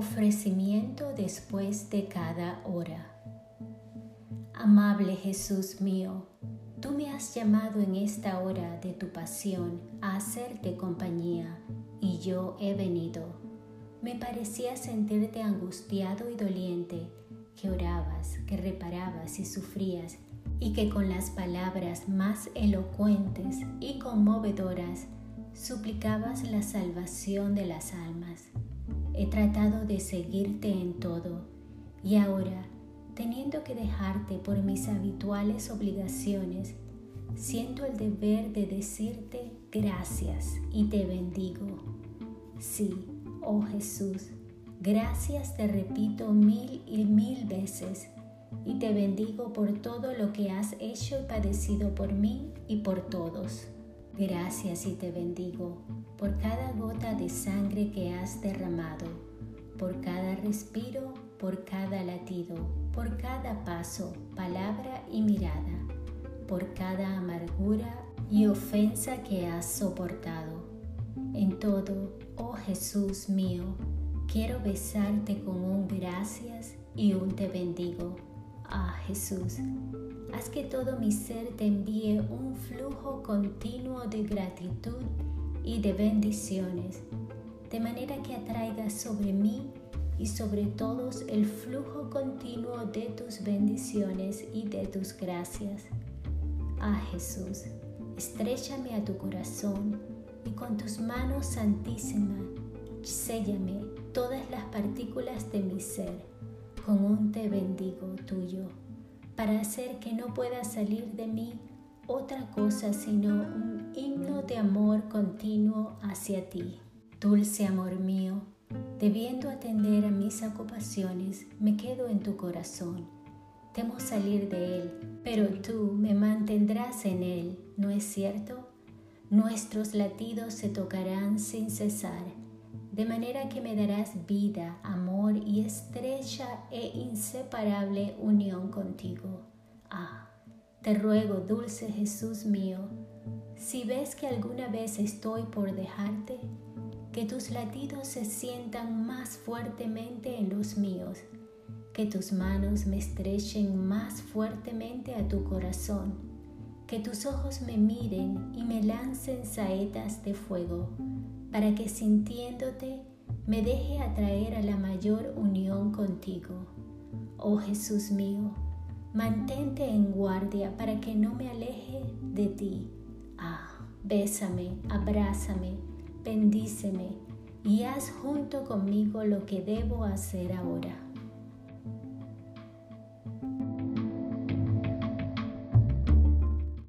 Ofrecimiento después de cada hora. Amable Jesús mío, tú me has llamado en esta hora de tu pasión a hacerte compañía y yo he venido. Me parecía sentirte angustiado y doliente, que orabas, que reparabas y sufrías, y que con las palabras más elocuentes y conmovedoras suplicabas la salvación de las almas. He tratado de seguirte en todo y ahora, teniendo que dejarte por mis habituales obligaciones, siento el deber de decirte gracias y te bendigo. Sí, oh Jesús, gracias te repito mil y mil veces y te bendigo por todo lo que has hecho y padecido por mí y por todos. Gracias y te bendigo por cada gota de sangre que has derramado, por cada respiro, por cada latido, por cada paso, palabra y mirada, por cada amargura y ofensa que has soportado. En todo, oh Jesús mío, quiero besarte con un gracias y un te bendigo. Ah Jesús, haz que todo mi ser te envíe un flujo continuo de gratitud y de bendiciones, de manera que atraiga sobre mí y sobre todos el flujo continuo de tus bendiciones y de tus gracias. Ah Jesús, estrechame a tu corazón y con tus manos santísimas séllame todas las partículas de mi ser con un te bendigo tuyo para hacer que no pueda salir de mí otra cosa sino un himno de amor continuo hacia ti. Dulce amor mío, debiendo atender a mis ocupaciones, me quedo en tu corazón. Temo salir de él, pero tú me mantendrás en él, ¿no es cierto? Nuestros latidos se tocarán sin cesar de manera que me darás vida, amor y estrecha e inseparable unión contigo. Ah, te ruego, dulce Jesús mío, si ves que alguna vez estoy por dejarte, que tus latidos se sientan más fuertemente en los míos, que tus manos me estrechen más fuertemente a tu corazón, que tus ojos me miren y me lancen saetas de fuego para que sintiéndote me deje atraer a la mayor unión contigo. Oh Jesús mío, mantente en guardia para que no me aleje de ti. Ah, bésame, abrázame, bendíceme y haz junto conmigo lo que debo hacer ahora.